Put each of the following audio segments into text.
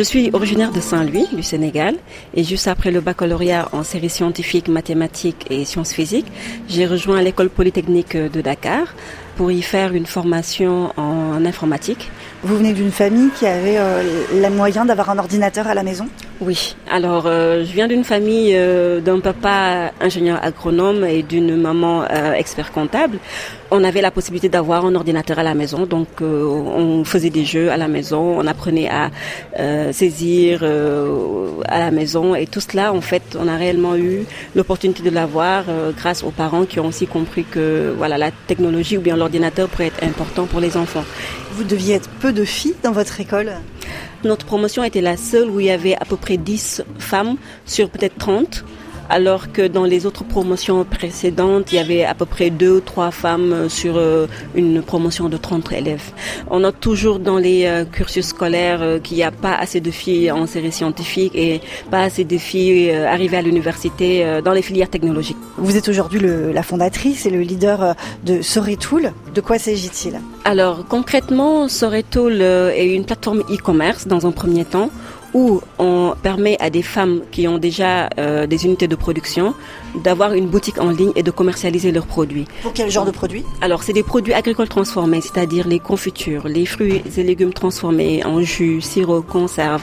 Je suis originaire de Saint-Louis, du Sénégal, et juste après le baccalauréat en séries scientifiques, mathématiques et sciences physiques, j'ai rejoint l'école polytechnique de Dakar pour y faire une formation en informatique. Vous venez d'une famille qui avait euh, les moyens d'avoir un ordinateur à la maison? Oui, alors euh, je viens d'une famille euh, d'un papa ingénieur agronome et d'une maman euh, expert comptable. On avait la possibilité d'avoir un ordinateur à la maison, donc on faisait des jeux à la maison, on apprenait à saisir à la maison. Et tout cela, en fait, on a réellement eu l'opportunité de l'avoir grâce aux parents qui ont aussi compris que voilà la technologie ou bien l'ordinateur pourrait être important pour les enfants. Vous deviez être peu de filles dans votre école? Notre promotion était la seule où il y avait à peu près 10 femmes sur peut-être 30 alors que dans les autres promotions précédentes, il y avait à peu près deux ou trois femmes sur euh, une promotion de 30 élèves. On a toujours dans les euh, cursus scolaires euh, qu'il n'y a pas assez de filles en séries scientifiques et pas assez de filles arrivées à l'université dans les filières technologiques. Vous êtes aujourd'hui la fondatrice et le leader de Soretool. De quoi s'agit-il? Alors concrètement, Soretool est une plateforme e-commerce dans un premier temps où on permet à des femmes qui ont déjà euh, des unités de production d'avoir une boutique en ligne et de commercialiser leurs produits. Pour quel genre de produits? Alors, c'est des produits agricoles transformés, c'est-à-dire les confitures, les fruits et légumes transformés en jus, sirop, conserve.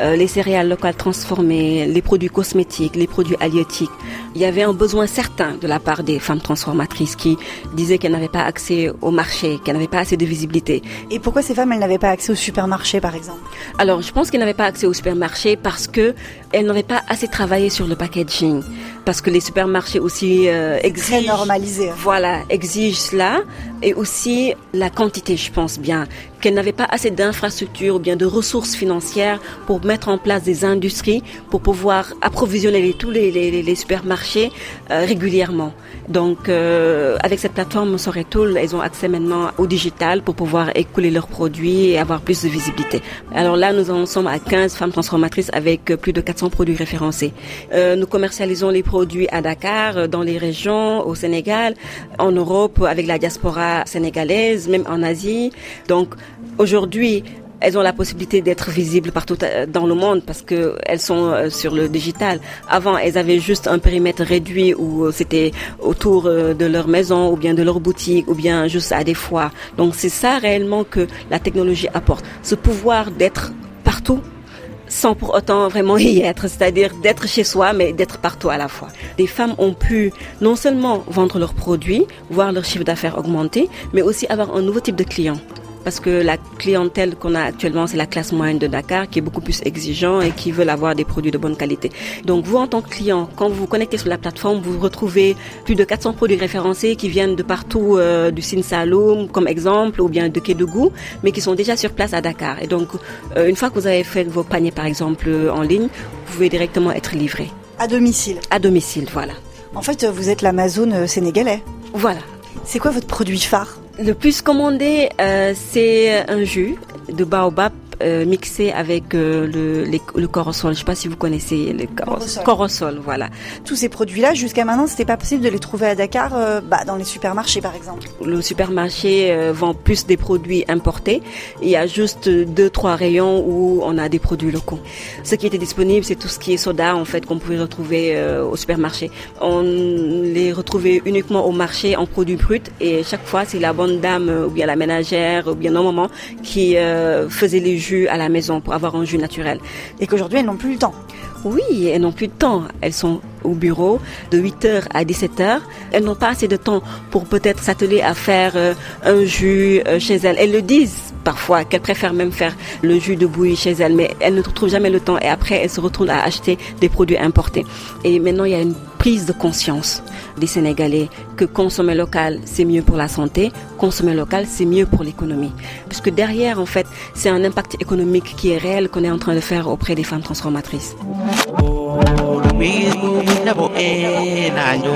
Euh, les céréales locales transformées, les produits cosmétiques, les produits halieutiques. Il y avait un besoin certain de la part des femmes transformatrices qui disaient qu'elles n'avaient pas accès au marché, qu'elles n'avaient pas assez de visibilité. Et pourquoi ces femmes, elles n'avaient pas accès au supermarché, par exemple? Alors, je pense qu'elles n'avaient pas accès au supermarché parce que elles n'avaient pas assez travaillé sur le packaging, parce que les supermarchés aussi euh, exigent. Très normalisé. hein. Voilà, exigent cela et aussi la quantité, je pense bien, qu'elles n'avaient pas assez d'infrastructures ou bien de ressources financières pour mettre en place des industries pour pouvoir approvisionner les- tous les, les- les supermarchés euh, régulièrement. Donc, euh, avec cette plateforme Soretool, elles ont accès maintenant au digital pour pouvoir écouler leurs produits et avoir plus de visibilité. Alors là, nous en sommes à 15 femmes transformatrices avec plus de 400 produits référencés. Euh, nous commercialisons les produits à Dakar, euh, dans les régions, au Sénégal, en Europe, avec la diaspora sénégalaise, même en Asie. Donc, aujourd'hui, elles ont la possibilité d'être visibles partout euh, dans le monde parce que elles sont sur le digital. Avant, elles avaient juste un périmètre réduit où c'était autour de leur maison ou bien de leur boutique ou bien juste à des foires. Donc c'est ça réellement que la technologie apporte, ce pouvoir d'être partout sans pour autant vraiment y être, c'est-à-dire d'être chez soi, mais d'être partout à la fois. Les femmes ont pu non seulement vendre leurs produits, voir leur chiffre d'affaires augmenter, mais aussi avoir un nouveau type de client. Parce que la clientèle qu'on a actuellement, c'est la classe moyenne de Dakar qui est beaucoup plus exigeant et qui veut avoir des produits de bonne qualité. Donc vous, en tant que client, quand vous vous connectez sur la plateforme, vous retrouvez plus de 400 produits référencés qui viennent de partout, euh, du Sin Saloum comme exemple, ou bien de Kédougou, mais qui sont déjà sur place à Dakar. Et donc, euh, une fois que vous avez fait vos paniers, par exemple, euh, en ligne, vous pouvez directement être livré À domicile. à domicile. Voilà. En fait, vous êtes l'Amazon sénégalais. Voilà. C'est quoi votre produit phare? Le plus commandé, euh, c'est un jus de baobab euh, mixé avec euh, le, les- le corosol. Je ne sais pas si vous connaissez le coros- Corosol. corosol. Voilà. Tous ces produits-là, jusqu'à maintenant, c'était pas possible de les trouver à Dakar, euh, bah, dans les supermarchés, par exemple. Le supermarché vend plus des produits importés. Il y a juste deux, trois rayons où on a des produits locaux. Ce qui était disponible, c'est tout ce qui est soda, en fait, qu'on pouvait retrouver au supermarché. On les retrouvait uniquement au marché en produits bruts et chaque fois, c'est la bonne dame ou bien la ménagère ou bien nos mamans qui faisait les à la maison pour avoir un jus naturel. Et qu'aujourd'hui, elles n'ont plus le temps. Oui, elles n'ont plus de temps. Elles sont au bureau de 8h à 17h. Elles n'ont pas assez de temps pour peut-être s'atteler à faire euh, un jus euh, chez elles. Elles le disent parfois qu'elles préfèrent même faire le jus de bouillie chez elles, mais elles ne trouvent jamais le temps et après elles se retrouvent à acheter des produits importés. Et maintenant, il y a une prise de conscience des Sénégalais que consommer local, c'est mieux pour la santé, consommer local, c'est mieux pour l'économie. Puisque derrière, en fait, c'est un impact économique qui est réel qu'on est en train de faire auprès des femmes transformatrices. Miku mina boe na yo